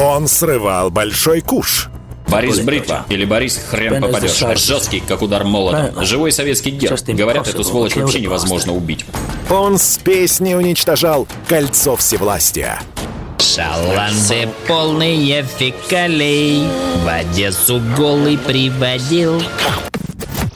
Он срывал большой куш. Борис Бритва или Борис Хрен попадешь. Жесткий, как удар молотом. Живой советский герб. Говорят, эту сволочь вообще невозможно убить. Он с песней уничтожал кольцо всевластия. Шаланды полные фекалей В Одессу голый приводил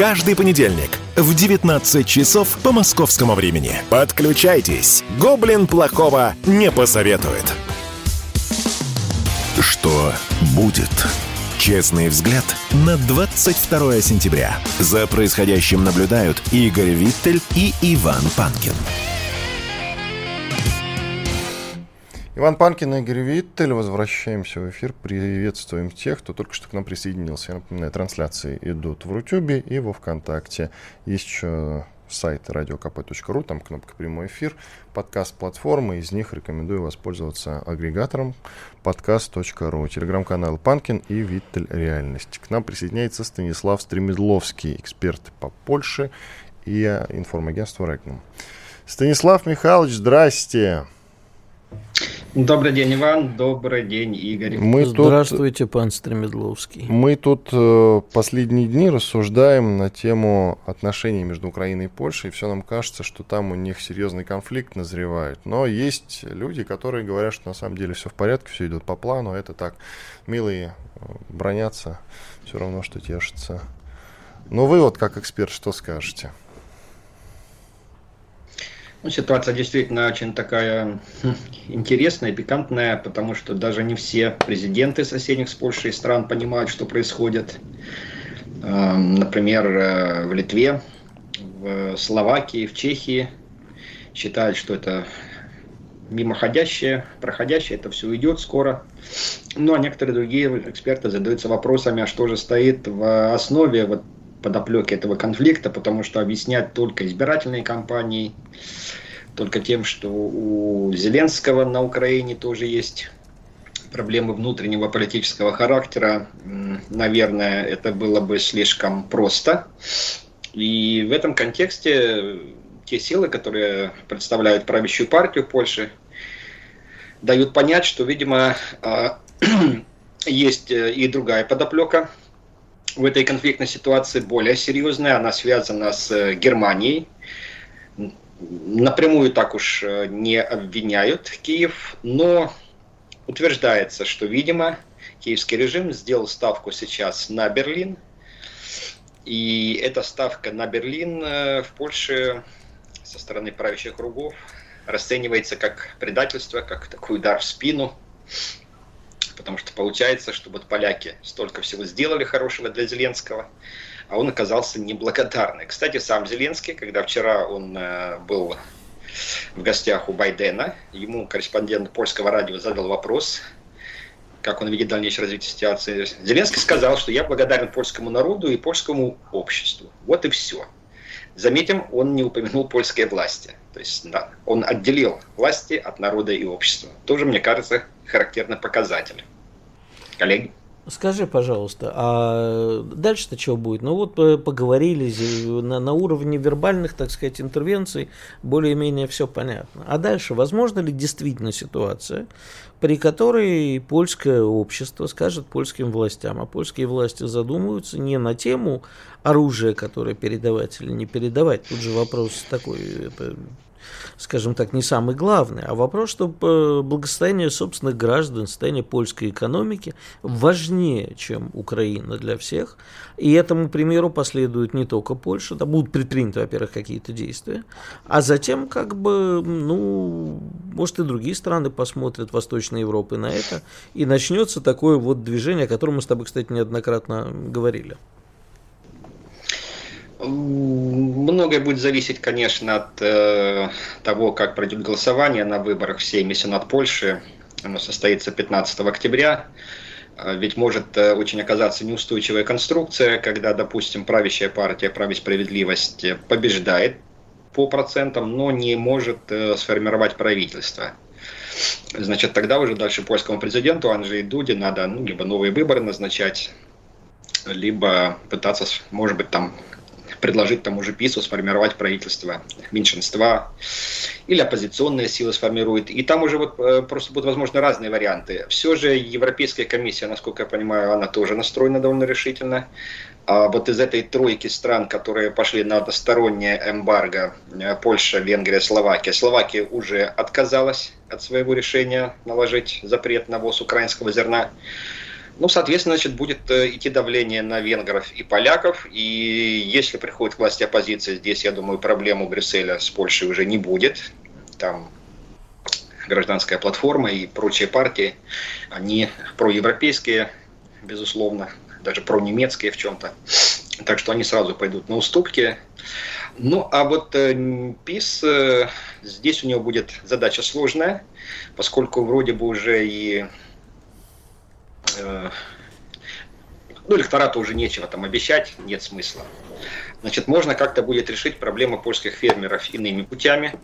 Каждый понедельник в 19 часов по московскому времени. Подключайтесь. Гоблин плохого не посоветует. Что будет? Честный взгляд на 22 сентября. За происходящим наблюдают Игорь Виттель и Иван Панкин. Иван Панкин Игорь Виттель. Возвращаемся в эфир. Приветствуем тех, кто только что к нам присоединился. Я напоминаю, трансляции идут в Рутюбе и во Вконтакте. Есть еще сайт radiokp.ru, там кнопка «Прямой эфир», подкаст-платформы, из них рекомендую воспользоваться агрегатором подкаст.ру, телеграм-канал Панкин и Виттель Реальность. К нам присоединяется Станислав Стремедловский, эксперт по Польше и информагентство Регнум. Станислав Михайлович, здрасте. Добрый день, Иван. Добрый день, Игорь. Мы Здравствуйте, тут, пан Стремедловский. Мы тут э, последние дни рассуждаем на тему отношений между Украиной и Польшей. И все нам кажется, что там у них серьезный конфликт назревает. Но есть люди, которые говорят, что на самом деле все в порядке, все идет по плану. Это так, милые э, бронятся, все равно, что тешатся. Но вы вот как эксперт что скажете? Ну, ситуация действительно очень такая хм, интересная, пикантная, потому что даже не все президенты соседних с Польшей стран понимают, что происходит. Эм, например, э, в Литве, в Словакии, в Чехии считают, что это мимоходящее, проходящее, это все уйдет скоро. Ну, а некоторые другие эксперты задаются вопросами, а что же стоит в основе вот подоплеки этого конфликта, потому что объяснять только избирательные кампании, только тем, что у Зеленского на Украине тоже есть проблемы внутреннего политического характера, наверное, это было бы слишком просто. И в этом контексте те силы, которые представляют правящую партию Польши, дают понять, что, видимо, а, есть э, и другая подоплека в этой конфликтной ситуации более серьезная, она связана с э, Германией. Напрямую так уж э, не обвиняют Киев, но утверждается, что, видимо, киевский режим сделал ставку сейчас на Берлин, и эта ставка на Берлин э, в Польше со стороны правящих кругов расценивается как предательство, как такой удар в спину потому что получается, что вот поляки столько всего сделали хорошего для Зеленского, а он оказался неблагодарный. Кстати, сам Зеленский, когда вчера он э, был в гостях у Байдена, ему корреспондент польского радио задал вопрос, как он видит дальнейшее развитие ситуации. Зеленский сказал, что я благодарен польскому народу и польскому обществу. Вот и все. Заметим, он не упомянул польские власти. То есть да, он отделил власти от народа и общества. Тоже, мне кажется, характерный показатель. Коллеги? Скажи, пожалуйста, а дальше-то что будет? Ну вот э, поговорили на, на уровне вербальных, так сказать, интервенций, более-менее все понятно. А дальше, возможно ли действительно ситуация, при которой польское общество скажет польским властям, а польские власти задумываются не на тему оружия, которое передавать или не передавать. Тут же вопрос такой, это скажем так, не самый главный, а вопрос, что э, благосостояние собственных граждан, состояние польской экономики важнее, чем Украина для всех. И этому примеру последует не только Польша, да, будут предприняты, во-первых, какие-то действия, а затем, как бы, ну, может, и другие страны посмотрят Восточной Европы на это, и начнется такое вот движение, о котором мы с тобой, кстати, неоднократно говорили. Многое будет зависеть, конечно, от э, того, как пройдет голосование на выборах в Сейме Сенат Польши. Оно состоится 15 октября. Ведь может очень оказаться неустойчивая конструкция, когда, допустим, правящая партия «Право и справедливость» побеждает по процентам, но не может сформировать правительство. Значит, тогда уже дальше польскому президенту Анджею Дуде надо ну, либо новые выборы назначать, либо пытаться, может быть, там предложить тому же ПИСу сформировать правительство меньшинства или оппозиционные силы сформируют. И там уже вот э, просто будут, возможно, разные варианты. Все же Европейская комиссия, насколько я понимаю, она тоже настроена довольно решительно. А вот из этой тройки стран, которые пошли на одностороннее эмбарго, э, Польша, Венгрия, Словакия, Словакия уже отказалась от своего решения наложить запрет на ввоз украинского зерна. Ну, соответственно, значит, будет э, идти давление на венгров и поляков. И если приходит к власти оппозиция, здесь, я думаю, проблем у Брюсселя с Польшей уже не будет. Там гражданская платформа и прочие партии, они проевропейские, безусловно, даже пронемецкие в чем-то. Так что они сразу пойдут на уступки. Ну, а вот э, ПИС, э, здесь у него будет задача сложная, поскольку вроде бы уже и ну, электорату уже нечего там обещать, нет смысла. Значит, можно как-то будет решить проблему польских фермеров иными путями.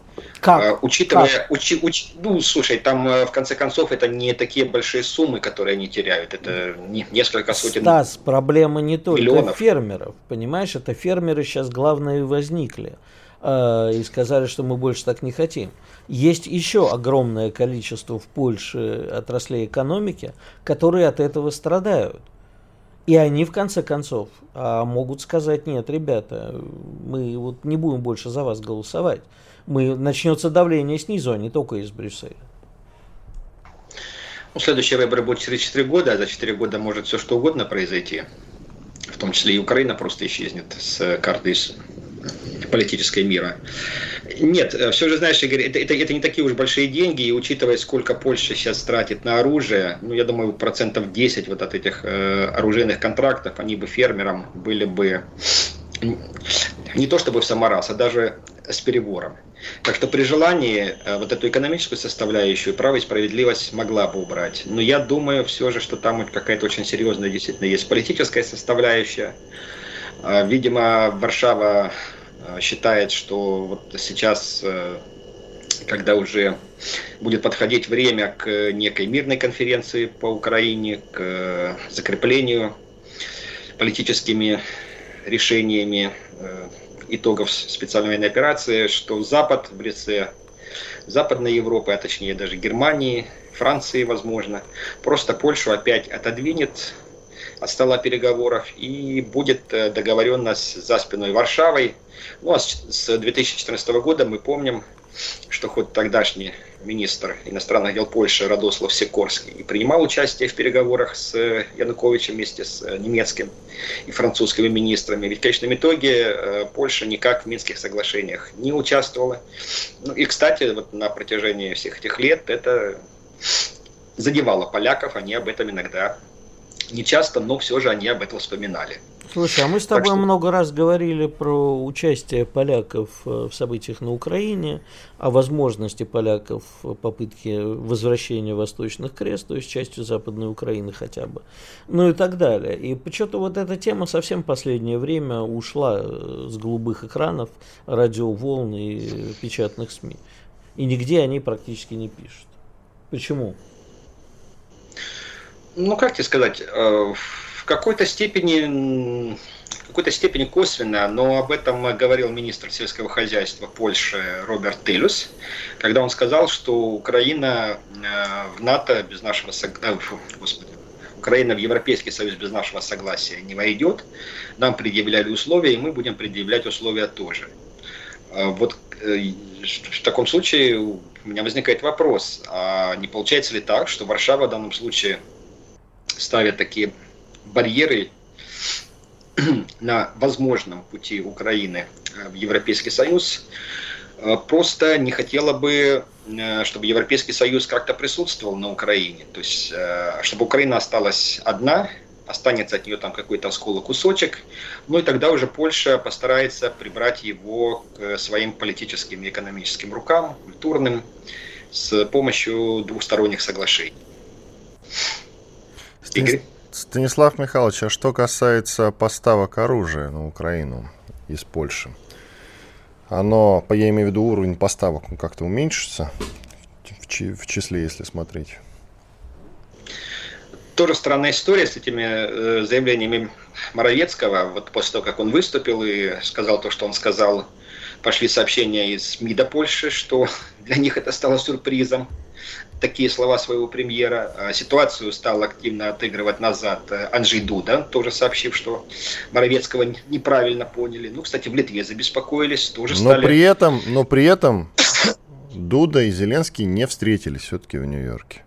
Как? Э, учитывая, как? Учи, уч, ну, слушай, там э, в конце концов это не такие большие суммы, которые они теряют, это не, несколько сотен Стас, проблема не только миллионов. фермеров, понимаешь, это фермеры сейчас главное возникли э, и сказали, что мы больше так не хотим. Есть еще огромное количество в Польше отраслей экономики, которые от этого страдают. И они, в конце концов, а, могут сказать, нет, ребята, мы вот не будем больше за вас голосовать. Мы, начнется давление снизу, а не только из Брюсселя. Ну, следующие выборы будут через 4 года, а за 4 года может все что угодно произойти. В том числе и Украина просто исчезнет с карты политической мира. Нет, э, все же, знаешь, Игорь, это, это, это не такие уж большие деньги, и учитывая, сколько Польша сейчас тратит на оружие, ну, я думаю, процентов 10 вот от этих э, оружейных контрактов, они бы фермерам были бы не то чтобы в самораз, а даже с перебором. Так что при желании э, вот эту экономическую составляющую право и справедливость могла бы убрать. Но я думаю все же, что там какая-то очень серьезная действительно есть политическая составляющая. Э, видимо, Варшава считает, что вот сейчас, э, когда уже будет подходить время к некой мирной конференции по Украине, к закреплению политическими решениями э, итогов специальной военной операции, что Запад в лице Западной Европы, а точнее даже Германии, Франции, возможно, просто Польшу опять отодвинет от стола переговоров и будет договоренность за спиной Варшавой ну а с 2014 года мы помним, что хоть тогдашний министр иностранных дел Польши Радослав Сикорский принимал участие в переговорах с Януковичем вместе с немецким и французскими министрами. Ведь в конечном итоге э, Польша никак в Минских соглашениях не участвовала. Ну и, кстати, вот на протяжении всех этих лет это задевало поляков, они об этом иногда не часто, но все же они об этом вспоминали. Слушай, а мы с тобой что... много раз говорили про участие поляков э, в событиях на Украине, о возможности поляков попытки возвращения Восточных Крест, то есть частью Западной Украины хотя бы, ну и так далее. И почему-то вот эта тема совсем последнее время ушла э, с голубых экранов, радиоволн и печатных СМИ. И нигде они практически не пишут. Почему? Ну, как тебе сказать, э, какой-то степени в какой-то степени косвенно, но об этом говорил министр сельского хозяйства Польши Роберт Телюс, когда он сказал, что Украина э, в НАТО без нашего э, господи, Украина в Европейский Союз без нашего согласия не войдет. Нам предъявляли условия, и мы будем предъявлять условия тоже. Вот в таком случае у меня возникает вопрос, а не получается ли так, что Варшава в данном случае ставит такие барьеры на возможном пути Украины э, в Европейский Союз, э, просто не хотела бы, э, чтобы Европейский Союз как-то присутствовал на Украине. То есть, чтобы Украина осталась одна, останется от нее там какой-то осколок, кусочек, ну и тогда уже Польша постарается прибрать его к своим политическим и экономическим рукам, культурным, с помощью двухсторонних соглашений. Игорь? Станислав Михайлович, а что касается поставок оружия на Украину из Польши, оно, я имею в виду уровень поставок, он как-то уменьшится в числе, если смотреть? Тоже странная история с этими э, заявлениями Моровецкого. Вот после того, как он выступил и сказал то, что он сказал, пошли сообщения из МИДа Польши, что для них это стало сюрпризом такие слова своего премьера. А ситуацию стал активно отыгрывать назад э, Анжей Дуда, тоже сообщив, что Моровецкого неправильно поняли. Ну, кстати, в Литве забеспокоились, тоже но стали... При этом, но при этом Дуда и Зеленский не встретились все-таки в Нью-Йорке.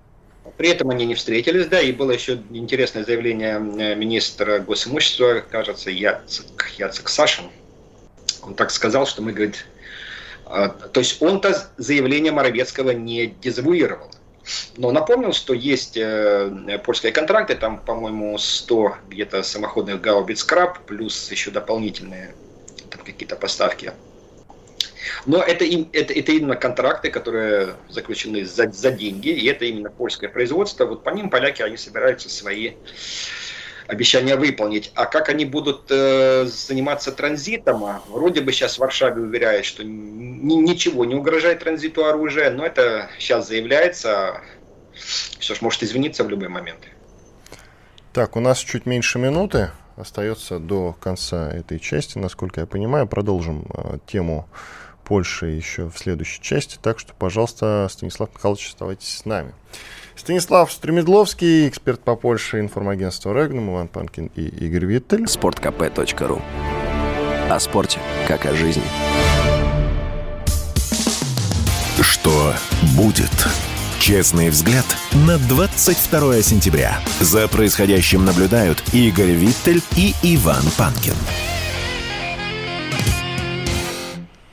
При этом они не встретились, да, и было еще интересное заявление э, министра госимущества, кажется, Яцек, Яцек Сашин. Он так сказал, что мы, говорит, а, то есть он-то заявление Моровецкого не дезавуировал. Но напомнил, что есть э, польские контракты, там, по-моему, 100 где-то самоходных гаубиц «Краб», плюс еще дополнительные там, какие-то поставки. Но это, это, это именно контракты, которые заключены за, за деньги, и это именно польское производство. Вот по ним поляки, они собираются свои обещания выполнить. А как они будут э, заниматься транзитом? А вроде бы сейчас в Варшаве уверяют, что ни, ничего не угрожает транзиту оружия, но это сейчас заявляется. Все ж может извиниться в любой момент. Так, у нас чуть меньше минуты остается до конца этой части, насколько я понимаю. Продолжим э, тему Польши еще в следующей части. Так что, пожалуйста, Станислав Михайлович, оставайтесь с нами. Станислав Стремедловский, эксперт по Польше, информагентство Регнум, Иван Панкин и Игорь Виттель. Спорткп.ру О спорте, как о жизни. Что будет? Честный взгляд на 22 сентября. За происходящим наблюдают Игорь Виттель и Иван Панкин.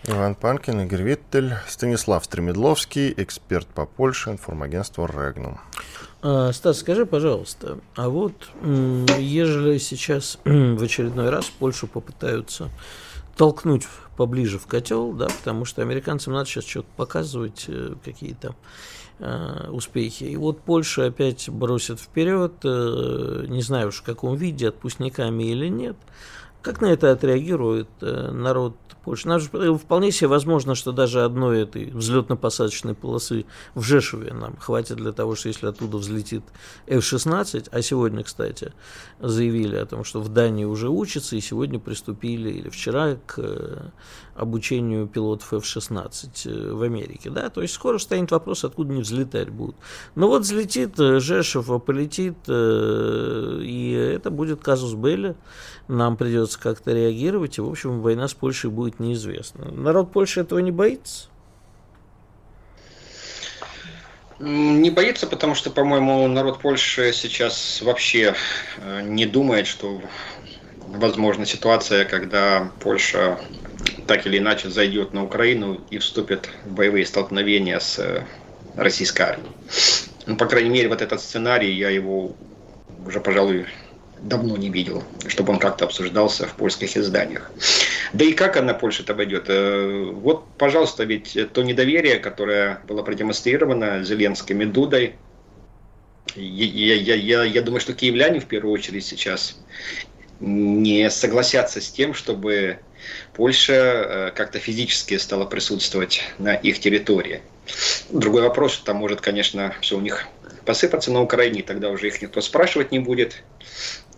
Иван Панкин, Игорь Виттель, Станислав Стремедловский, эксперт по Польше, информагентство «Регнум». А, Стас, скажи, пожалуйста, а вот ежели сейчас в очередной раз Польшу попытаются толкнуть поближе в котел, да, потому что американцам надо сейчас что-то показывать, э, какие-то э, успехи. И вот Польша опять бросит вперед, э, не знаю уж в каком виде, отпускниками или нет. Как на это отреагирует народ Нам э, вполне себе возможно, что даже одной этой взлетно-посадочной полосы в Жешуве нам хватит для того, что если оттуда взлетит F-16, а сегодня, кстати, заявили о том, что в Дании уже учатся, и сегодня приступили, или вчера, к э, обучению пилотов F-16 в Америке. Да? То есть скоро станет вопрос, откуда не взлетать будут. Но вот взлетит Жешев, полетит, и это будет казус Белли нам придется как-то реагировать, и, в общем, война с Польшей будет неизвестна. Народ Польши этого не боится? Не боится, потому что, по-моему, народ Польши сейчас вообще э, не думает, что возможна ситуация, когда Польша так или иначе зайдет на Украину и вступит в боевые столкновения с э, российской армией. Ну, по крайней мере, вот этот сценарий, я его уже, пожалуй, давно не видел, чтобы он как-то обсуждался в польских изданиях. Да и как она Польша-то обойдет? Э, вот, пожалуйста, ведь то недоверие, которое было продемонстрировано Зеленским и Дудой, я, я, я, я думаю, что киевляне в первую очередь сейчас не согласятся с тем, чтобы Польша э, как-то физически стала присутствовать на их территории. Другой вопрос, там может, конечно, все у них посыпаться на Украине, тогда уже их никто спрашивать не будет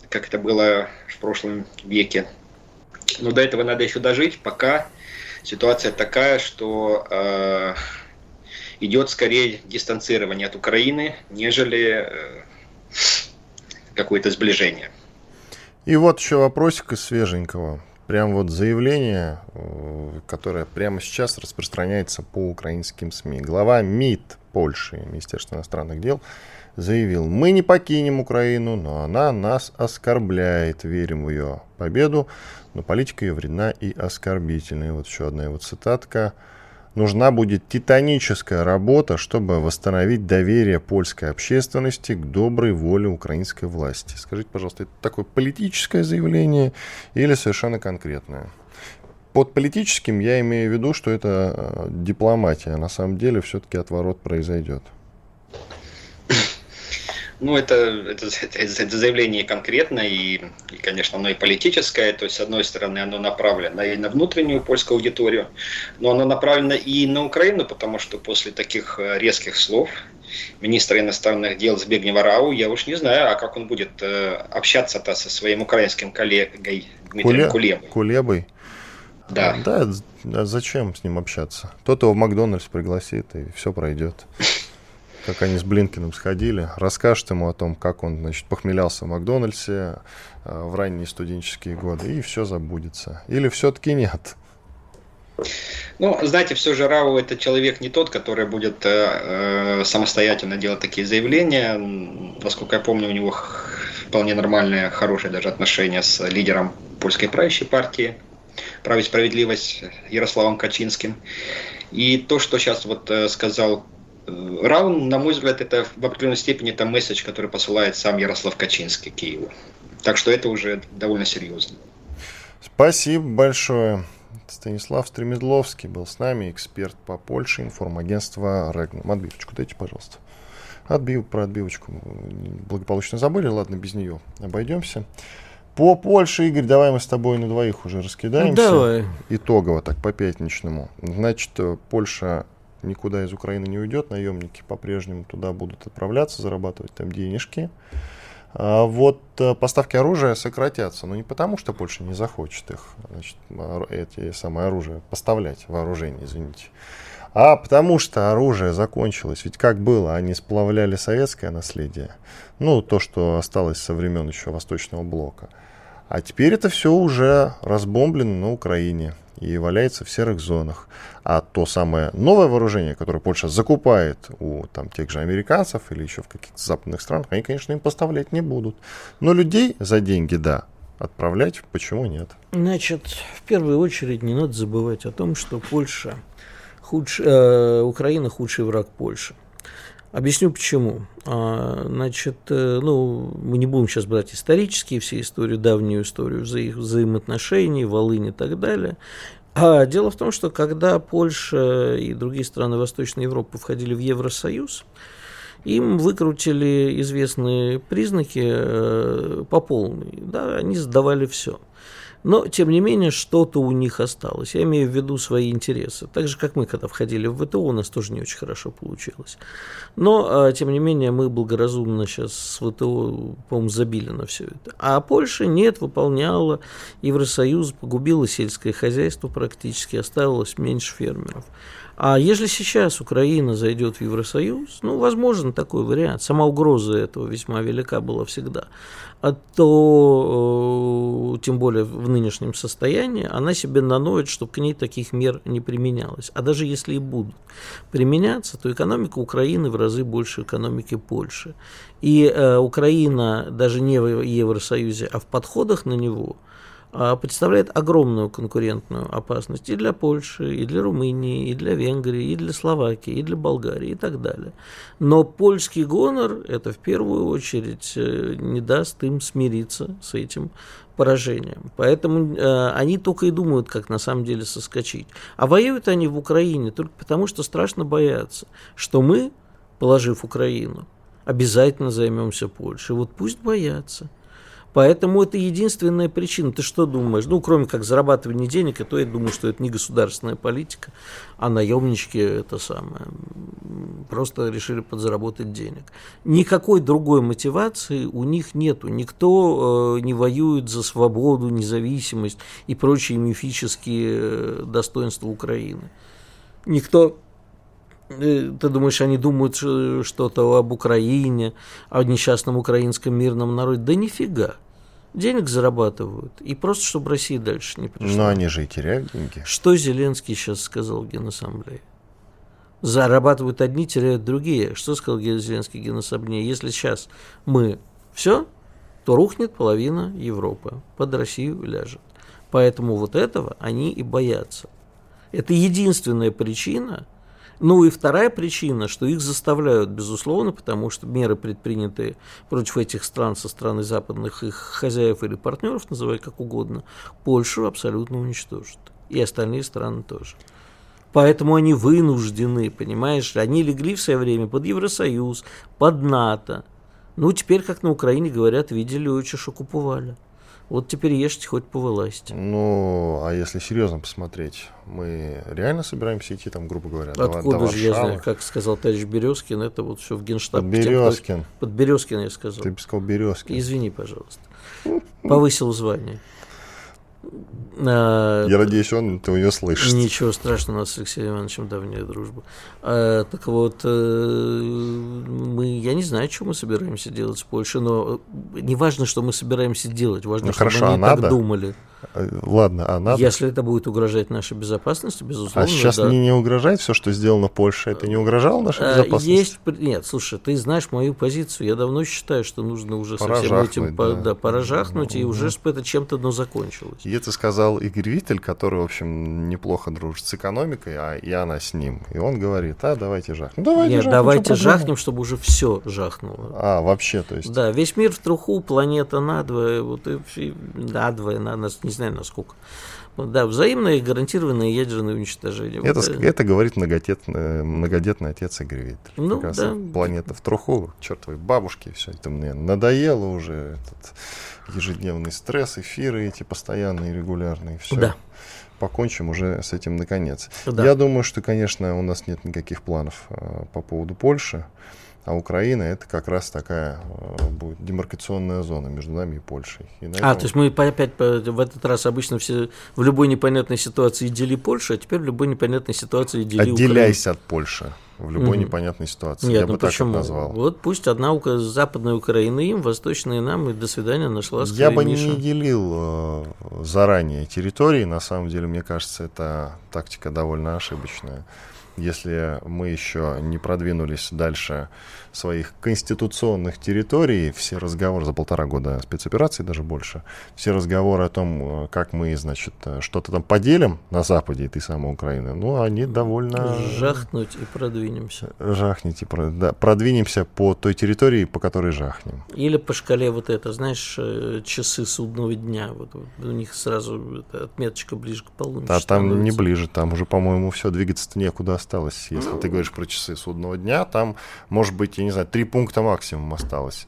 как это было в прошлом веке. Но до этого надо еще дожить, пока ситуация такая, что э, идет скорее дистанцирование от Украины, нежели э, какое-то сближение. И вот еще вопросик из свеженького. Прям вот заявление, э, которое прямо сейчас распространяется по украинским СМИ. Глава МИД Польши, Министерства иностранных дел, заявил, мы не покинем Украину, но она нас оскорбляет, верим в ее победу, но политика ее вредна и оскорбительна. И вот еще одна его цитатка. Нужна будет титаническая работа, чтобы восстановить доверие польской общественности к доброй воле украинской власти. Скажите, пожалуйста, это такое политическое заявление или совершенно конкретное? Под политическим я имею в виду, что это э, дипломатия. На самом деле все-таки отворот произойдет. Ну, это, это, это заявление конкретное и, и, конечно, оно и политическое. То есть, с одной стороны, оно направлено и на внутреннюю польскую аудиторию, но оно направлено и на Украину, потому что после таких э, резких слов министра иностранных дел Збегнева Рау, я уж не знаю, а как он будет э, общаться-то со своим украинским коллегой Дмитрием Куле... Кулебой. Кулебой. Да. Да, а зачем с ним общаться? Тот его в Макдональдс пригласит, и все пройдет как они с Блинкиным сходили, расскажет ему о том, как он, значит, похмелялся в Макдональдсе э, в ранние студенческие годы, и все забудется. Или все-таки нет? Ну, знаете, все же Рау это человек не тот, который будет э, э, самостоятельно делать такие заявления. Насколько я помню, у него вполне нормальные, хорошие даже отношения с лидером польской правящей партии «Право и справедливость» Ярославом Качинским. И то, что сейчас вот э, сказал Раун, на мой взгляд, это в определенной степени это месседж, который посылает сам Ярослав Качинский Киеву. Так что это уже довольно серьезно. Спасибо большое. Станислав Стремедловский был с нами, эксперт по Польше, информагентство Регнум. Отбивочку дайте, пожалуйста. Отбив, про отбивочку благополучно забыли, ладно, без нее обойдемся. По Польше, Игорь, давай мы с тобой на двоих уже раскидаемся. Ну, давай. Итогово, так, по пятничному. Значит, Польша никуда из Украины не уйдет, наемники по-прежнему туда будут отправляться, зарабатывать там денежки. А вот э, поставки оружия сократятся, но не потому, что Польша не захочет их, значит, эти самые оружия поставлять, вооружение, извините, а потому что оружие закончилось. Ведь как было, они сплавляли советское наследие, ну, то, что осталось со времен еще Восточного блока. А теперь это все уже разбомблено на Украине и валяется в серых зонах. А то самое новое вооружение, которое Польша закупает у там, тех же американцев или еще в каких-то западных странах, они, конечно, им поставлять не будут. Но людей за деньги, да, отправлять почему нет? Значит, в первую очередь не надо забывать о том, что Польша, худш... э, Украина худший враг Польши. Объясню почему. А, значит, э, ну, мы не будем сейчас брать исторические все истории, давнюю историю вза взаимоотношений, Волынь и так далее. А дело в том, что когда Польша и другие страны Восточной Европы входили в Евросоюз, им выкрутили известные признаки э, по полной. Да, они сдавали все. Но, тем не менее, что-то у них осталось. Я имею в виду свои интересы. Так же, как мы, когда входили в ВТО, у нас тоже не очень хорошо получилось. Но, а, тем не менее, мы благоразумно сейчас с ВТО, по-моему, забили на все это. А Польша нет, выполняла. Евросоюз погубила сельское хозяйство практически, оставилось меньше фермеров. А если сейчас Украина зайдет в Евросоюз, ну, возможен такой вариант. Сама угроза этого весьма велика была всегда а то, э, тем более в нынешнем состоянии, она себе наноет, чтобы к ней таких мер не применялось. А даже если и будут применяться, то экономика Украины в разы больше экономики Польши. И э, Украина даже не в Евросоюзе, а в подходах на него – представляет огромную конкурентную опасность и для Польши, и для Румынии, и для Венгрии, и для Словакии, и для Болгарии и так далее. Но польский гонор это в первую очередь э, не даст им смириться с этим поражением. Поэтому э, они только и думают, как на самом деле соскочить. А воюют они в Украине только потому, что страшно боятся, что мы, положив Украину, обязательно займемся Польшей. Вот пусть боятся. Поэтому это единственная причина. Ты что думаешь? Ну, кроме как зарабатывания денег, и то я думаю, что это не государственная политика, а наемнички это самое. Просто решили подзаработать денег. Никакой другой мотивации у них нету. Никто э, не воюет за свободу, независимость и прочие мифические э, достоинства Украины. Никто ты думаешь, они думают что-то об Украине, о несчастном украинском мирном народе? Да нифига. Денег зарабатывают. И просто, чтобы Россия дальше не пришла. Но они же и теряют деньги. Что Зеленский сейчас сказал в Генассамблее? Зарабатывают одни, теряют другие. Что сказал Зеленский в Генассамблее? Если сейчас мы все, то рухнет половина Европы. Под Россию ляжет. Поэтому вот этого они и боятся. Это единственная причина – ну и вторая причина, что их заставляют, безусловно, потому что меры, предпринятые против этих стран со стороны западных их хозяев или партнеров, называй как угодно, Польшу абсолютно уничтожат. И остальные страны тоже. Поэтому они вынуждены, понимаешь, они легли в свое время под Евросоюз, под НАТО, Ну, теперь, как на Украине говорят, видели очи, что купували. Вот теперь ешьте хоть по власти. Ну, а если серьезно посмотреть, мы реально собираемся идти там, грубо говоря, Откуда до, до же я Варшавы? знаю, как сказал товарищ Березкин, это вот все в генштаб. Под Березкин. Под Березкин я сказал. Ты бы сказал Березкин. Извини, пожалуйста. Повысил звание. А, Я надеюсь, он ты ее слышит. Ничего страшного, у нас с Алексеем Ивановичем давняя дружба. А, так вот, э, мы, я не знаю, что мы собираемся делать с Польшей, но не важно, что мы собираемся делать, важно, Ну, чтобы хорошо, мы а так надо? думали. Э, Ладно, а надо? Если это будет угрожать нашей безопасности, безусловно, А сейчас да. не, не угрожает все, что сделано Польшей? Это не угрожало нашей А, безопасности? Есть, нет, слушай, ты знаешь мою позицию. Я давно считаю, что нужно уже со всем Пора этим да. да, пора жахнуть, и уже чтобы это чем-то ну, закончилось. И это сказал Игорь Виттель, который, в общем, неплохо дружит с экономикой, а и она с ним. И он говорит, а, давайте жахнем. Давайте Нет, жахнем, давайте жахнем, чтобы уже все жахнуло. А, вообще, то есть. Да, весь мир в труху, планета надвое, вот и, и надвое, на, нас, не знаю насколько. Вот, Да, взаимное и гарантированное ядерное уничтожение. Это, Вот, э, это говорит многодетный, многодетный отец Игорь Виттель. Ну, Как да. Планета в труху, чертовой бабушки, все это мне надоело уже, этот ежедневный стресс, эфиры эти постоянные, регулярные, все. Да. Покончим уже с этим наконец. Да. Я думаю, что, конечно, у нас нет никаких планов э, по поводу Польши, а Украина это как раз такая э, будет демаркационная зона между нами и Польшей. И на А, этом- то есть мы опять в этот раз обычно все в любой непонятной ситуации дели Польшу, а теперь в любой непонятной ситуации дели Отделяйся от Польши в любой Мгм. непонятной ситуации. Нет, Я ну бы так почему? это назвал. Вот пусть одна Ука- западная Украина им, восточная нам, и до свидания, нашла Я бы Миша. не делил э, заранее территории. На самом деле, мне кажется, это тактика довольно ошибочная. Если мы еще не продвинулись дальше своих конституционных территорий, все разговоры за полтора года спецоперации, даже больше, все разговоры о том, э, как мы, значит, э, что-то там поделим на Западе этой самой Украины, ну, они довольно... Жахнуть и продвинемся. Жахните, про- да, продвинемся по той территории, по которой жахнем. Или по шкале вот это, знаешь, э, часы судного дня. Вот, вот у них сразу отметочка ближе к полуночи. А там не ближе, там уже, по-моему, все, двигаться-то некуда осталось. Если ты говоришь про часы судного дня, там, может быть, я не знаю, три пункта максимум осталось.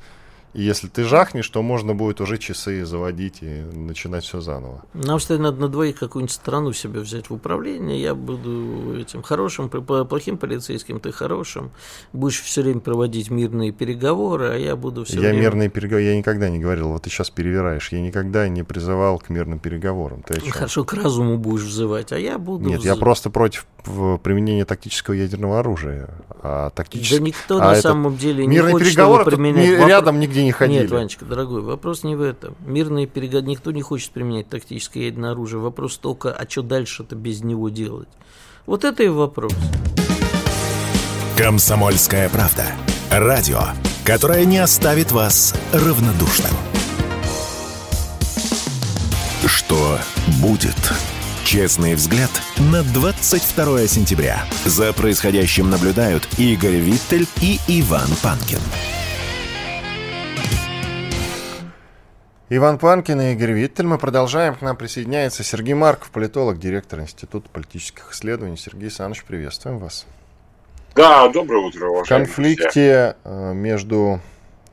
И если ты жахнешь, то можно будет уже часы заводить и начинать все заново. Нам, кстати, надо на двоих какую-нибудь страну себе взять в управление. Я буду этим хорошим, плохим полицейским, ты хорошим. Будешь все время проводить мирные переговоры, а я буду все я время... мирные переговоры, я никогда не говорил, вот ты сейчас перевираешь, я никогда не призывал к мирным переговорам. Ты? Хорошо, к разуму будешь взывать, а я буду... Нет, я вз- просто против э, применения тактического ядерного оружия. А Да тактически... никто а на это- самом деле не Мирные хочет переговоры его тут применять. ни- Вопро- рядом нигде не ходили. Нет, Ванечка, дорогой, вопрос не в этом. Мирные переговоры, никто не хочет применять тактическое ядерное оружие. Вопрос только, а что дальше-то без него делать? Вот это и вопрос. Комсомольская правда. Радио, которое не оставит вас равнодушным. Что будет? Честный взгляд на 22 сентября. За происходящим наблюдают Игорь Виттель и Иван Панкин. Иван Панкин и Игорь Виттель. Мы продолжаем. К нам присоединяется Сергей Марков, политолог, директор Института политических исследований. Сергей Александрович, приветствуем вас. Да, доброе утро, В уважаемые друзья. конфликте э, между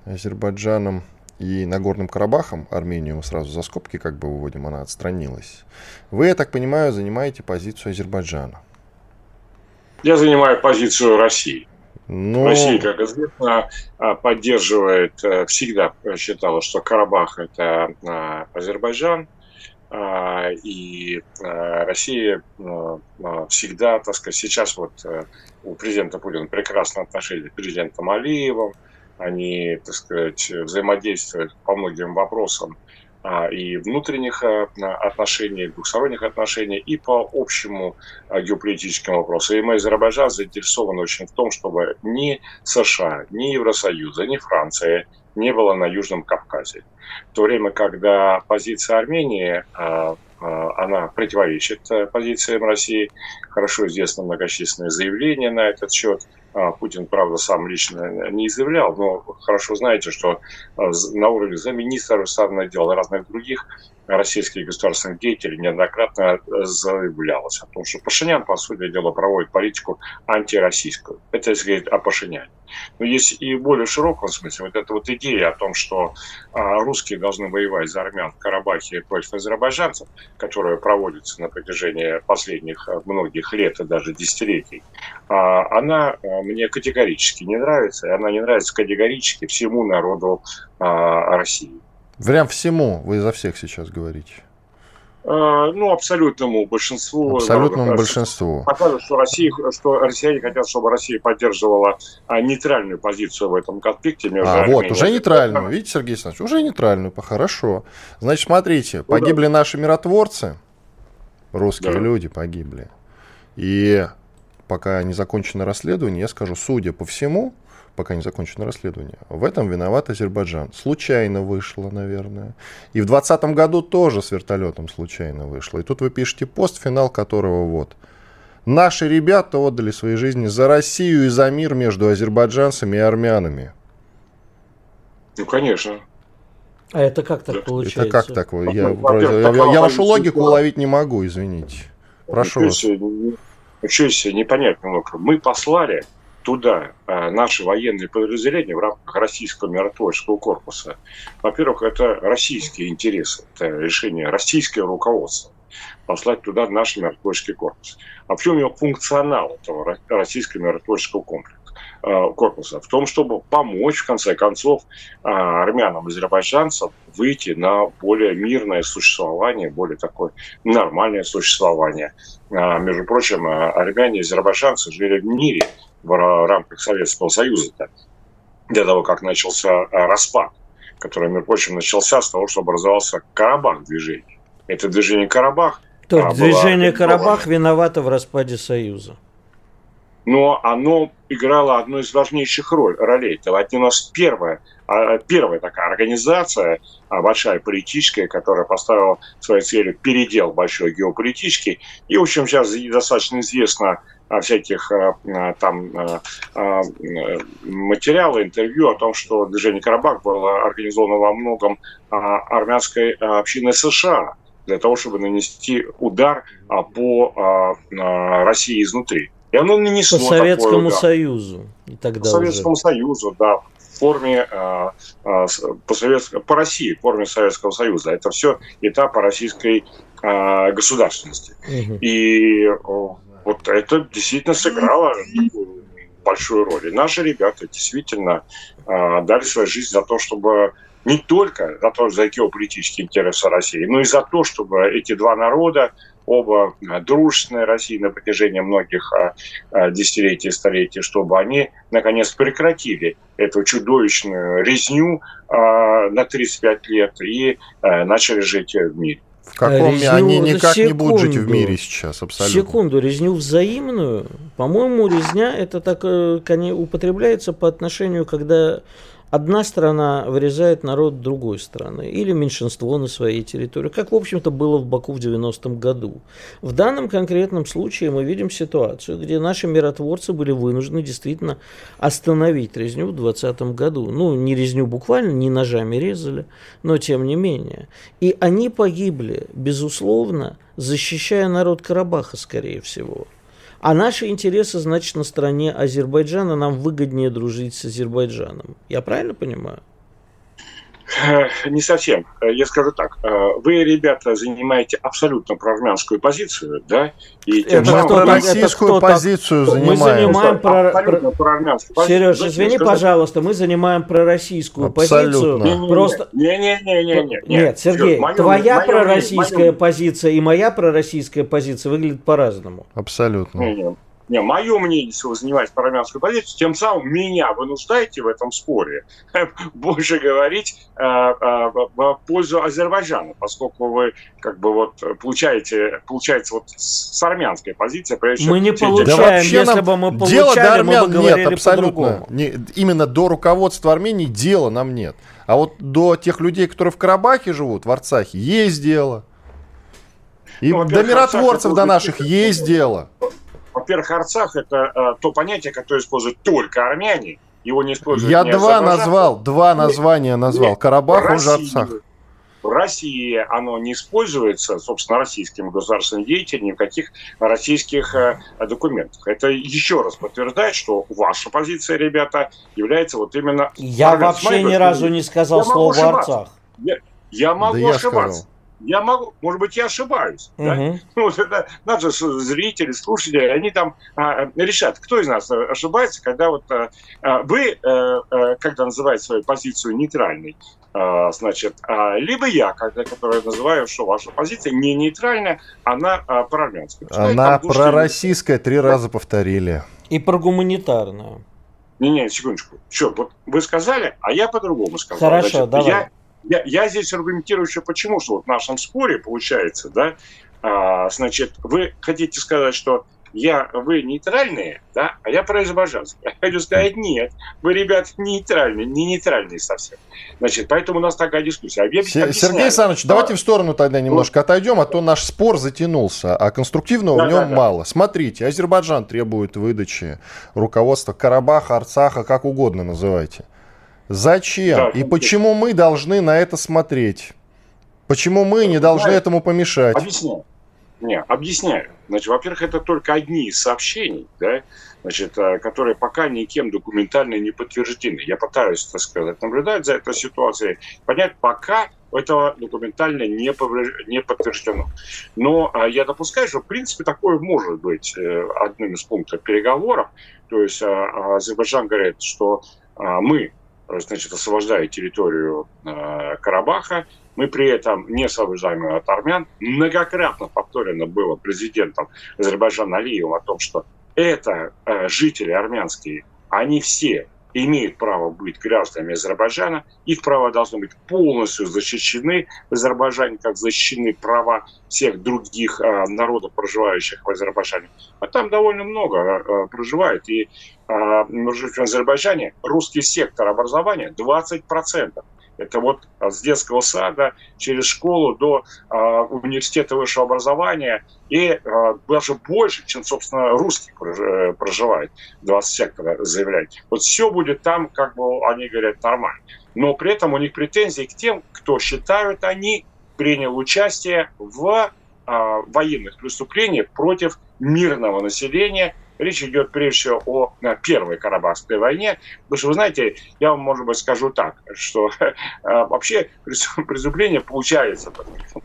Азербайджаном и Нагорным Карабахом, Армению мы сразу за скобки как бы выводим, она отстранилась. Вы, я так понимаю, занимаете позицию Азербайджана. Я занимаю позицию России. Ну, Россия, как известно, а, поддерживает, э, всегда считала, что Карабах – это а, Азербайджан, а, и Россия а, всегда, так сказать, сейчас вот э, у президента Путина прекрасные отношения с президентом Алиевым, они, так сказать, взаимодействуют по многим вопросам а, и внутренних а, отношений, двухсторонних отношений, и по общему а, геополитическим вопросам. И мы, Азербайджан, заинтересованы очень в том, чтобы ни США, ни Евросоюза, ни Франция не было на Южном Кавказе. В то время, когда позиция Армении, она противоречит э, позициям России, хорошо известно многочисленные заявления на этот счет. А, Путин, правда, сам лично не заявлял, но хорошо знаете, что з- на уровне замминистра иностранных дел и разных других российских государственных деятелей неоднократно заявлялось о том, что Пашинян, по сути дела, проводит политику антироссийскую. Это если говорить о Пашиняне. Но есть и в более широком смысле вот эта вот идея о том, что а, русские должны воевать за армян в Карабахе против азербайджанцев, которая проводится на протяжении последних а, многих лет и даже десятилетий, а, она мне категорически не нравится, и она не нравится категорически всему народу России. Прям всему вы за всех сейчас говорите. А, ну, абсолютному большинству. Абсолютному народа, большинству. Показывает, что, Россия, что россияне хотят, чтобы Россия поддерживала а, нейтральную позицию в этом конфликте между А, вот, Арменией уже и нейтральную. Видите, Сергей Александрович, уже нейтральную. Хорошо. Значит, смотрите, погибли наши миротворцы, русские Да. люди погибли. И пока не закончено расследование, я скажу, судя по всему, пока не закончено расследование, в этом виноват Азербайджан. Случайно вышло, наверное. И в 2020 году тоже с вертолетом случайно вышло. И тут вы пишете пост, финал которого вот. Наши ребята отдали свои жизни за Россию и за мир между азербайджанцами и армянами. Ну, конечно. А это как так получается? Это как так? вы? Я, я- такая я вашу логику уловить не могу, извините. Прошу вас. Ничего себе, ничего себе, непонятно много. Мы послали туда а, наши военные подразделения в рамках российского миротворческого корпуса. Во-первых, это российские интересы, это решение российского руководства послать туда наш миротворческий корпус. А в чем его функционал этого ро- российского миротворческого комплекса? Э, корпуса, в том, чтобы помочь, в конце концов, э, армянам и азербайджанцам выйти на более мирное существование, более такое нормальное существование. А, Между прочим, э, армяне и азербайджанцы жили в мире в ра- рамках Советского Союза до того, как начался э, распад, который, между прочим, начался с того, что образовался Карабах движение. Это движение Карабах То а, движение. Карабах виновато в распаде Союза. Но оно играло одну из важнейших роль, ролей. Это один из первая, а, первая такая организация, а, большая политическая, которая поставила своей целью передел большой геополитический. И, в общем, сейчас достаточно известно о всяких а, там материалы, интервью о том, что движение Карабах было организовано во многом армянской общиной США для того, чтобы нанести удар по России изнутри. И оно По нанесло такой Советскому удар. Союзу. И По тогда Советскому уже. Союзу, да, в форме а, а, по, Совет- по России, в форме Советского Союза. Это все этапы российской а, государственности. Мгм. И вот это действительно сыграло такую большую роль. И наши ребята действительно дали свою жизнь за то, чтобы не только за то, за геополитические интересы России, но и за то, чтобы эти два народа, оба а, дружественные России на протяжении многих а, а, десятилетий и столетий, чтобы они наконец прекратили эту чудовищную резню а, на 35 лет и а, начали жить в мире. В каком Резню- они никак не будут жить в секунду. мире сейчас, абсолютно. Секунду, резню взаимную. По-моему, резня это так э, употребляется по отношению, когда одна страна вырезает народ другой страны или меньшинство на своей территории, как, в общем-то, было в Баку в 90-м году. В данном конкретном случае мы видим ситуацию, где наши миротворцы были вынуждены действительно остановить резню в 2020 году. Ну, не резню буквально, не ножами резали, но тем не менее. И они погибли, безусловно, защищая народ Карабаха, скорее всего. А наши интересы, значит, на стороне Азербайджана, нам выгоднее дружить с Азербайджаном. Я правильно понимаю? Э, Не совсем. Э, Я скажу так. Э, Вы, ребята, занимаете абсолютно проармянскую позицию, да? И Это Мы кто самым- так- российскую это кто так? позицию Мы занимаем. занимаем про- абсолютно проармянскую позицию. Сереж, Знаете, извини, сказать- пожалуйста, мы занимаем пророссийскую Абсолютно. позицию. Просто... Не-не-не-не-не. Нет, Сергей, Моё- твоя моё пророссийская мнение- позиция и моя пророссийская позиция выглядят по-разному. Абсолютно. Не, не. Мое мнение, если вы занимаете парламентскую позицию, тем самым меня вынуждаете в этом споре больше говорить э, э, в пользу Азербайджана, поскольку вы как бы вот получаете, получается вот с армянской позиции. прежде чем Мы не получаем. Да вообще если нам бы мы получали, до мы бы армян говорили нет, абсолютно. Не- именно до руководства Армении дела нам нет. А вот до тех людей, которые в Карабахе живут, в Арцахе, есть дело. И Ну, до миротворцев до наших есть дело. Во-первых, Арцах это э, то понятие, которое используют только армяне. Его не используют Я ни два назвал, два названия назвал. Нет, Карабах, он же. Арцах. В России оно не используется, собственно, российским государственным деятелем ни в каких российских э, документах. Это еще раз подтверждает, что ваша позиция, ребята, является вот именно... Я вообще ни разу не сказал слово «арцах». Я, я могу да ошибаться. Я я могу, может быть, я ошибаюсь. Угу. Да? Ну, это, наши зрители, слушатели, они там а, решат, кто из нас ошибается, когда вот а, а вы, а, а, когда называете свою позицию нейтральной, а, значит, а, либо я, когда, который называю, что ваша позиция не нейтральная, она а, прорвянская. Она пророссийская, три раза повторили. И про гуманитарную. Не-не, секундочку. Что, вот вы сказали, а я по-другому сказал. Хорошо, Значит, давай. Я, я, я здесь аргументирую еще почему, что вот в нашем споре получается, да, а, значит, вы хотите сказать, что я, вы нейтральные, да, а я про азербайджанцев. Я хочу сказать, нет, вы, ребят, нейтральные, не нейтральные совсем. Значит, поэтому у нас такая дискуссия. А Сергей Александрович, да. давайте в сторону тогда немножко вот. отойдем, а то наш спор затянулся, а конструктивного да, в нем да, мало. Да. Смотрите, Азербайджан требует выдачи руководства Карабаха, Арцаха, как угодно называйте. Зачем да, и почему мы должны на это смотреть? Почему мы не должны этому помешать? Объясняю. Не, объясняю. Значит, во-первых, это только одни из сообщений, да, значит, э, которые пока никем документально не подтверждены. Я пытаюсь, так сказать, наблюдать за этой ситуацией, понять, пока этого документально не, не подтверждено. Но а, я допускаю, что, в принципе, такое может быть э, одним из пунктов переговоров. То есть Азербайджан говорит, что мы значит, освобождая территорию э, Карабаха. Мы при этом не освобождаем ее от армян. Многократно повторено было президентом Азербайджана Алиевым о том, что это э, жители армянские, они все имеют право быть гражданами Азербайджана, их права должны быть полностью защищены в Азербайджане, как защищены права всех других э, народов, проживающих в Азербайджане. А там довольно много э, проживает. И э, в Азербайджане русский сектор образования 20%. Это вот с детского сада через школу до э, университета высшего образования и э, даже больше, чем, собственно, русских проживает, 20 сектора заявляет. Вот все будет там, как бы они говорят, нормально. Но при этом у них претензии к тем, кто считают они принял участие в э, военных преступлениях против мирного населения Речь идет прежде всего о Первой Карабахской войне. Потому что, вы знаете, я вам, может быть, скажу так, что э, вообще преступление получается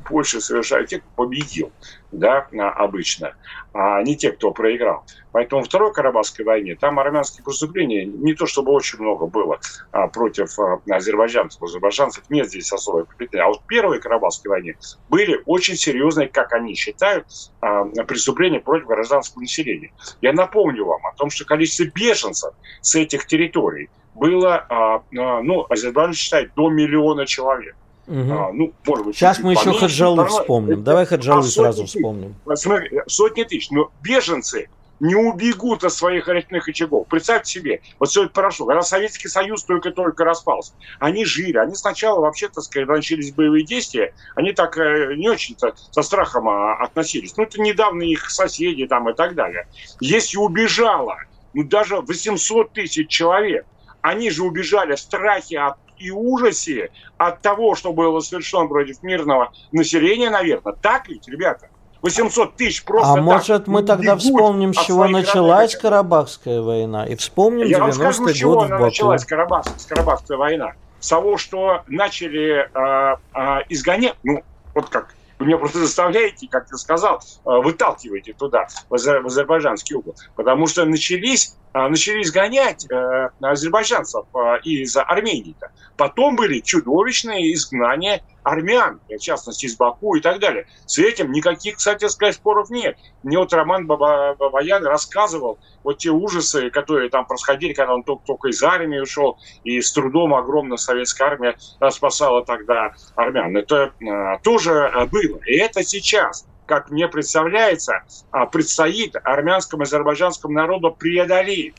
больше совершают те, кто победил, да, обычно, а не те, кто проиграл. Поэтому во Второй Карабахской войне там армянские преступления не то чтобы очень много было а, против а, азербайджанцев. Азербайджанцев нет здесь особой компетенции. А вот в Первой Карабахской войне были очень серьезные, как они считают, а, преступления против гражданского населения. Я напомню вам о том, что количество беженцев с этих территорий было, а, а, ну, Азербайджан считает, до миллиона человек. Угу. А, ну, может быть, Сейчас мы еще Хаджалу вспомним. Давай Хаджалу а сразу вспомним. Смотри, сотни тысяч. Но беженцы не убегут от своих родных очагов. Представьте себе, вот все это прошло, когда Советский Союз только-только распался, они жили, они сначала вообще-то, когда начались боевые действия, они так э, не очень-то со страхом а, относились. Ну, это недавно их соседи там и так далее. Если убежало, ну, даже 800 тысяч человек, они же убежали в страхе от и ужасе от того, что было совершено против мирного населения, наверное. Так ведь, ребята? 800 тысяч просто А так может мы тогда вспомним, с чего началась Карабахская война и вспомним 90-й год чего в Баку. началась Карабах, Карабахская война. С того, что начали э, э, изгонять, ну, вот как вы меня просто заставляете, как ты сказал, э, выталкиваете туда, в азербайджанский угол. Потому что начались, начались гонять э, азербайджанцев из Армении-то. Потом были чудовищные изгнания армян, в частности, из Баку и так далее. С этим никаких, кстати сказать, споров нет. Мне вот Роман Бабаян рассказывал вот те ужасы, которые там происходили, когда он только, только из армии ушел, и с трудом огромная советская армия спасала тогда армян. Это э, тоже было. И это сейчас как мне представляется, а, предстоит армянскому азербайджанскому народу преодолеть.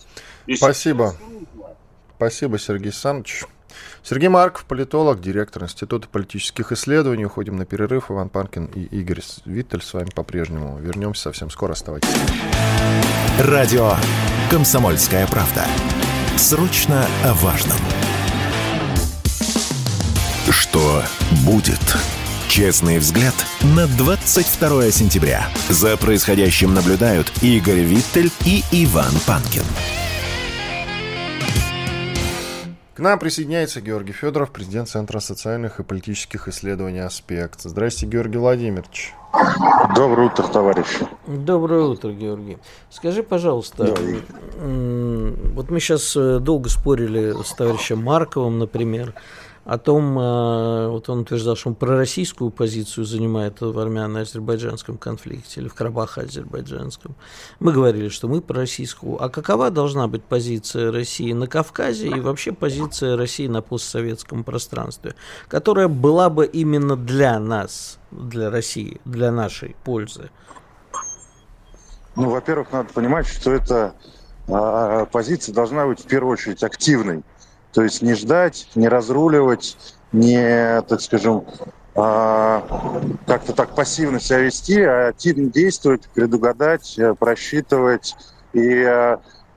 Спасибо. Спасибо, Сергей Александрович. Сергей Марков, политолог, директор Института политических исследований. Уходим на перерыв. Иван Панкин и Игорь Виттель с вами по-прежнему. Вернемся совсем скоро. Оставайтесь. Радио «Комсомольская правда». Срочно о важном. Что будет. Честный взгляд на 22 сентября. За происходящим наблюдают Игорь Виттель и Иван Панкин. К нам присоединяется Георгий Федоров, президент Центра социальных и политических исследований «Аспект». Здравствуйте, Георгий Владимирович. Доброе утро, товарищи. Доброе утро, Георгий. Скажи, пожалуйста, да. вот мы сейчас э, долго спорили с товарищем Марковым, например, о том, э, вот он утверждал, что он пророссийскую позицию занимает в армяно-азербайджанском конфликте или в Карабахе-азербайджанском. Мы говорили, что мы пророссийскую. А какова должна быть позиция России на Кавказе и вообще позиция России на постсоветском пространстве, которая была бы именно для нас, для России, для нашей пользы? Ну, во-первых, надо понимать, что эта а, позиция должна быть в первую очередь активной то есть не ждать, не разруливать, не, так скажем, а, как-то так пассивно себя вести, а активно действовать, предугадать, э, просчитывать и э,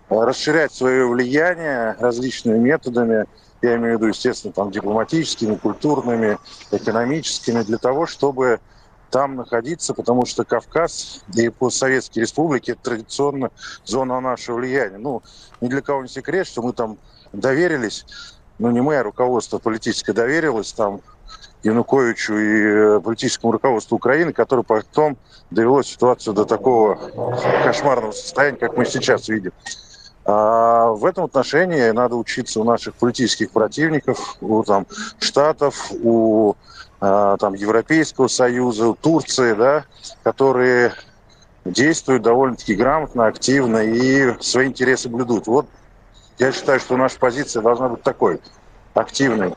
расширять свое влияние различными методами, я имею в виду, естественно, там, дипломатическими, культурными, экономическими, для того, чтобы там находиться, потому что Кавказ и постсоветские республики – это традиционно зона нашего влияния. Ну, ни для кого не секрет, что мы там доверились, ну не мы, а руководство политическое доверилось там Януковичу и э, политическому руководству Украины, которое потом довело ситуацию до такого кошмарного состояния, как мы сейчас видим. А в этом отношении надо учиться у наших политических противников, у там, Штатов, у а, там, Европейского Союза, у Турции, да, которые действуют довольно-таки грамотно, активно и свои интересы блюдут. Вот я считаю, что наша позиция должна быть такой, активной.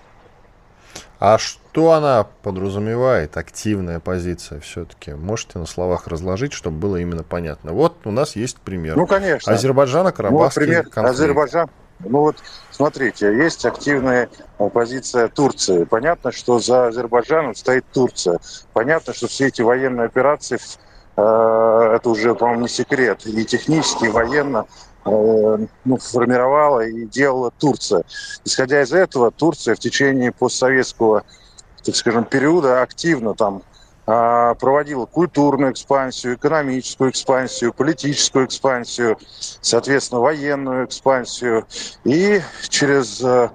А что она подразумевает, активная позиция все-таки? Можете на словах разложить, чтобы было именно понятно? Вот у нас есть пример. Ну, конечно. Азербайджана, Карабахский ну, пример, конфликт. Азербайджан. Ну вот, смотрите, есть активная позиция Турции. Понятно, что за Азербайджаном стоит Турция. Понятно, что все эти военные операции, э, это уже, по-моему, не секрет, и технически, и военно Э, ну, формировала и делала Турция. Исходя из этого, Турция в течение постсоветского, так скажем, периода активно там а, проводила культурную экспансию, экономическую экспансию, политическую экспансию, соответственно, военную экспансию. И через э,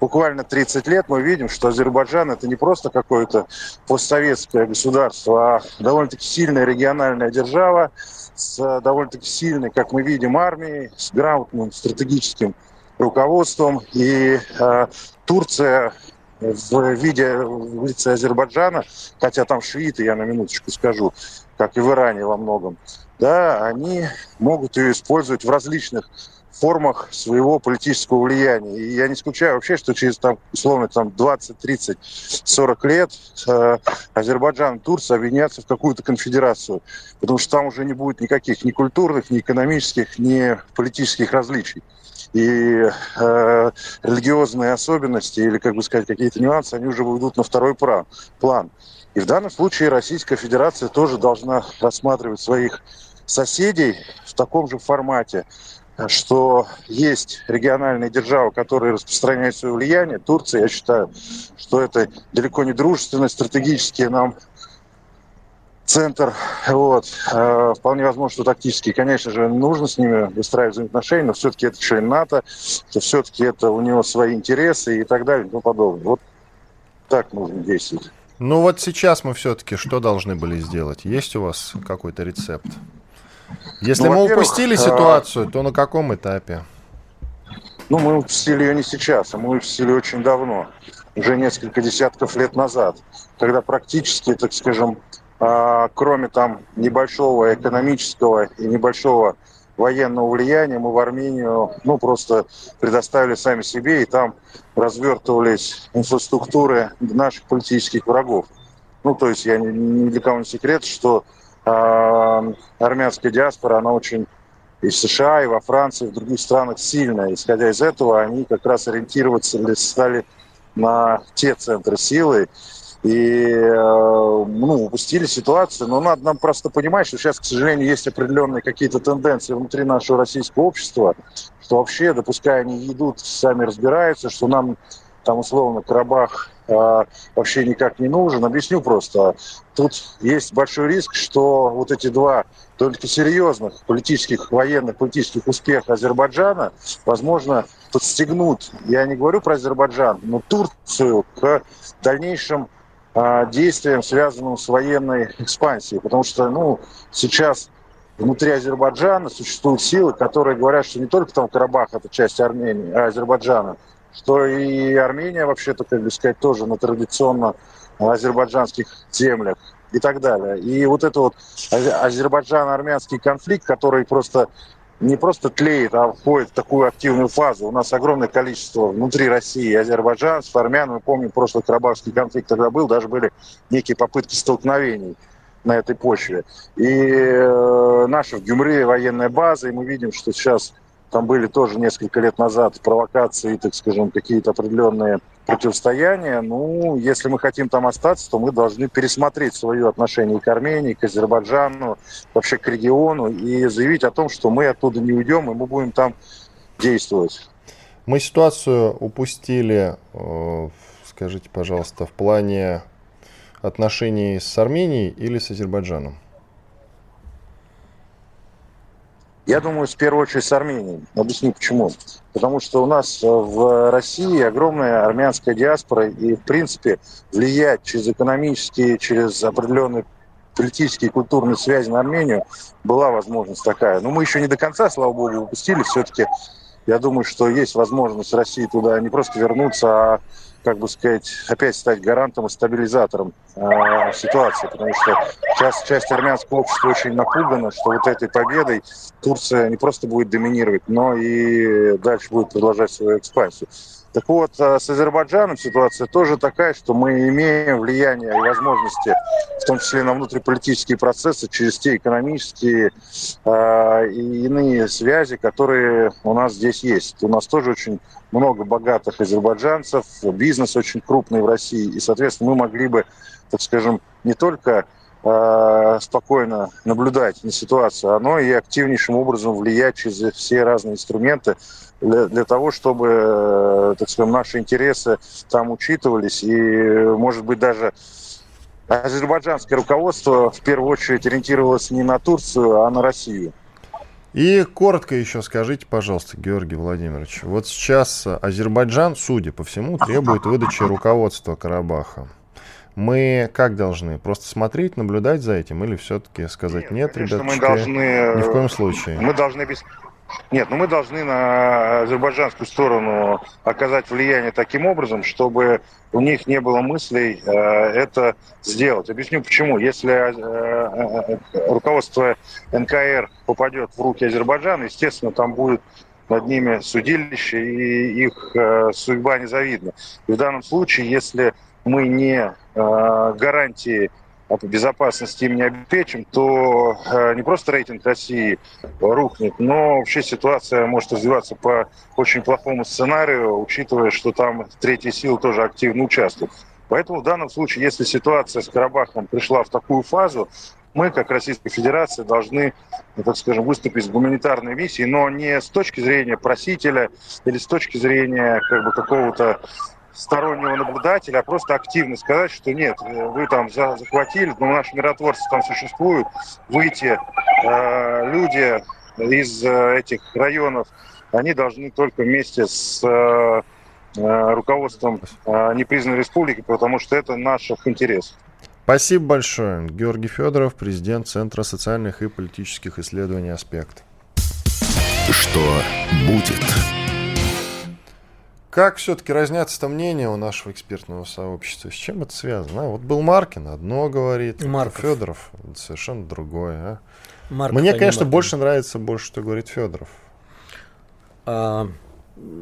буквально 30 лет мы видим, что Азербайджан это не просто какое-то постсоветское государство, а довольно-таки сильная региональная держава, с э, довольно-таки сильной, как мы видим, армией, с грамотным стратегическим руководством. И э, Турция в виде в лице Азербайджана, хотя там шииты, я на минуточку скажу, как и в Иране во многом, да, они могут ее использовать в различных формах своего политического влияния. И я не исключаю вообще, что через там, условно там 20, 30, 40 лет э, Азербайджан и Турция объединятся в какую-то конфедерацию. Потому что там уже не будет никаких ни культурных, ни экономических, ни политических различий. И э, религиозные особенности или, как бы сказать, какие-то нюансы, они уже выйдут на второй план. И в данном случае Российская Федерация тоже должна рассматривать своих соседей в таком же формате что есть региональные державы, которые распространяют свое влияние. Турция, я считаю, что это далеко не дружественный, стратегический нам центр. Вот. Э, вполне возможно, что тактически, конечно же, нужно с ними выстраивать взаимоотношения, но все-таки это член НАТО, все-таки это у него свои интересы и так далее и тому подобное. Вот так нужно действовать. Ну вот сейчас мы все-таки что должны были сделать? Есть у вас какой-то рецепт? Если ну, мы упустили а, ситуацию, то на каком этапе? Ну, мы упустили ее не сейчас, а мы упустили очень давно, уже несколько десятков лет назад, когда практически, так скажем, а, кроме там небольшого экономического и небольшого военного влияния, мы в Армению, ну, просто предоставили сами себе, и там развертывались инфраструктуры наших политических врагов. Ну, то есть я ни для кого не секрет, что армянская диаспора, она очень и в США, и во Франции, и в других странах сильная. Исходя из этого, они как раз ориентироваться стали на те центры силы и э, ну, упустили ситуацию. Но надо нам просто понимать, что сейчас, к сожалению, есть определенные какие-то тенденции внутри нашего российского общества, что вообще, допуская они идут, сами разбираются, что нам там условно Карабах э, вообще никак не нужен. Объясню просто. Тут есть большой риск, что вот эти два только серьезных политических, военных, политических успеха Азербайджана, возможно, подстегнут, я не говорю про Азербайджан, но Турцию к дальнейшим э, действиям, связанным с военной экспансией. Потому что, ну, сейчас внутри Азербайджана существуют силы, которые говорят, что не только там Карабах это часть Армении, а Азербайджана, что и Армения, вообще-то, как бы сказать, тоже на традиционно азербайджанских землях и так далее. И вот это вот азербайджан-армянский конфликт, который просто не просто тлеет, а входит в такую активную фазу. У нас огромное количество внутри России азербайджанцев, армян. Мы помним, прошлый карабахский конфликт тогда был, даже были некие попытки столкновений на этой почве. И э, наша в Гюмре военная база, и мы видим, что сейчас там были тоже несколько лет назад провокации, так скажем, какие-то определенные противостояния. Ну, если мы хотим там остаться, то мы должны пересмотреть свое отношение к Армении, к Азербайджану, вообще к региону и заявить о том, что мы оттуда не уйдем, и мы будем там действовать. Мы ситуацию упустили, э, скажите, пожалуйста, в плане отношений с Арменией или с Азербайджаном? Я думаю, в первую очередь с Арменией. Объясню почему. Потому что у нас в России огромная армянская диаспора, и, в принципе, влиять через экономические, через определенные политические и культурные связи на Армению была возможность такая. Но мы еще не до конца, слава богу, упустили. Все-таки я думаю, что есть возможность России туда не просто вернуться, а как бы сказать, опять стать гарантом и стабилизатором э, ситуации, потому что часть, часть армянского общества очень напугана, что вот этой победой Турция не просто будет доминировать, но и дальше будет продолжать свою экспансию. Так вот, э, с Азербайджаном ситуация тоже такая, что мы имеем влияние и возможности, в том числе на внутриполитические процессы, через те экономические э, и иные связи, которые у нас здесь есть. У нас тоже очень много богатых азербайджанцев, бизнес очень крупный в России, и, соответственно, мы могли бы, так скажем, не только э, спокойно наблюдать на ситуацию, но и активнейшим образом влиять через все разные инструменты для, для того, чтобы, э, так сказать, наши интересы там учитывались. И, может быть, даже азербайджанское руководство в первую очередь ориентировалось не на Турцию, а на Россию. И коротко еще скажите, пожалуйста, Георгий Владимирович, вот сейчас Азербайджан, судя по всему, требует выдачи руководства Карабаха. Мы как должны? Просто смотреть, наблюдать за этим или все-таки сказать нет, нет ребят, мы должны, ни в коем случае? Мы должны без, нет, ну мы должны на азербайджанскую сторону оказать влияние таким образом, чтобы у них не было мыслей э, это сделать. Объясню почему. Если э, э, руководство НКР попадет в руки Азербайджана, естественно, там будет над ними судилище, и их э, судьба незавидна. И в данном случае, если мы не э, гарантии по безопасности им не обеспечим, то э, не просто рейтинг России рухнет, но вообще ситуация может развиваться по очень плохому сценарию, учитывая, что там третья сила тоже активно участвует. Поэтому в данном случае, если ситуация с Карабахом пришла в такую фазу, мы, как Российская Федерация, должны, так скажем, выступить с гуманитарной миссией, но не с точки зрения просителя или с точки зрения как бы, какого-то стороннего наблюдателя, а просто активно сказать, что нет, э, вы там захватили, но наши миротворцы там существуют, выйти, э, люди из э, этих районов, они должны только вместе с э, э руководством э, непризнанной республики, потому что это наших интересов. Спасибо большое. Георгий Федоров, президент Центра социальных и политических исследований «Аспект». Что будет? Как все-таки разнятся-то мнения у нашего экспертного сообщества? С чем это связано? А, вот был Маркин, одно говорит, Марков. Федоров совершенно другое. А? Марков, Мне, конечно, Маркин. больше нравится больше, что говорит Федоров. А,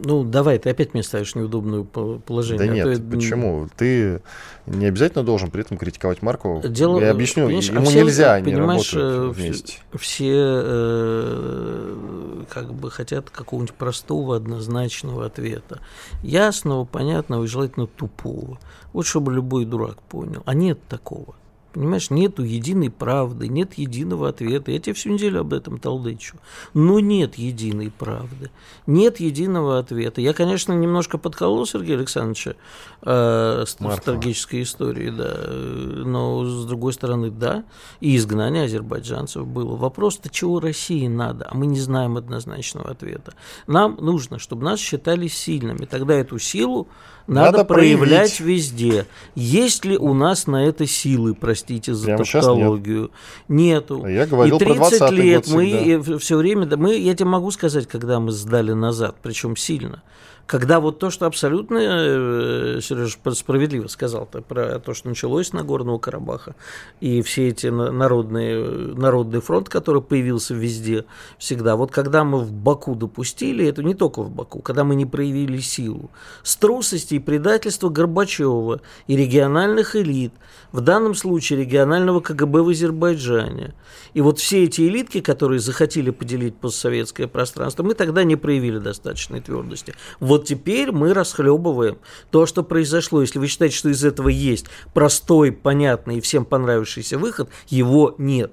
ну, давай, ты опять мне ставишь неудобную положение. Да а нет, то почему? Ты не обязательно должен при этом критиковать Маркова. Дело, Я объясню, ему все, нельзя, они работают э, вместе. Все э, как бы хотят какого-нибудь простого, однозначного ответа. Ясного, понятного и желательно тупого. Вот чтобы любой дурак понял. А нет такого. Понимаешь, нету единой правды, нет единого ответа. Я тебе всю неделю об этом толдычу. Но нет единой правды, нет единого ответа. Я, конечно, немножко подколол Сергея Александровича э, с стратегической историей, да. Но, с другой стороны, да, и изгнание азербайджанцев было. Вопрос-то, чего России надо? А мы не знаем однозначного ответа. Нам нужно, чтобы нас считали сильными. Тогда эту силу надо, надо проявлять проявить. везде. Есть ли у нас на это силы, простите за Прямо тавтологию? Нет. Нету. А я говорил и 30 про лет год мы все время, да, мы, я тебе могу сказать, когда мы сдали назад, причем сильно когда вот то, что абсолютно, э, Сереж справедливо сказал -то про то, что началось с Нагорного Карабаха, и все эти народные, народный фронт, который появился везде всегда, вот когда мы в Баку допустили, это не только в Баку, когда мы не проявили силу, с трусости и предательства Горбачева и региональных элит, в данном случае регионального КГБ в Азербайджане, и вот все эти элитки, которые захотели поделить постсоветское пространство, мы тогда не проявили достаточной твердости. Вот теперь мы расхлебываем то, что произошло. Если вы считаете, что из этого есть простой, понятный и всем понравившийся выход, его нет.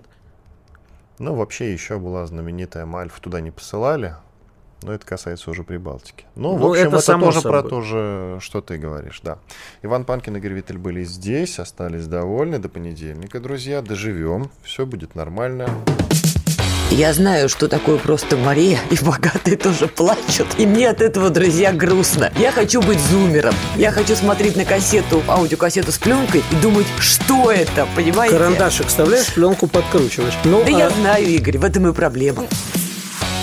Ну, вообще еще была знаменитая Мальфа, туда не посылали, но это касается уже Прибалтики. Ну, ну в общем, это, это тоже собой. про то же, что ты говоришь, да. Иван Панкин и Игорь Виттель были здесь, остались довольны до понедельника, друзья. Доживем, все будет нормально. Я знаю, что такое просто Мария, и богатые тоже плачут. И мне от этого, друзья, грустно. Я хочу быть зумером. Я хочу смотреть на кассету, аудиокассету с пленкой и думать, что это, понимаете? Карандашик вставляешь, пленку подкручиваешь. Ну, да а... я знаю, Игорь, в этом и проблема.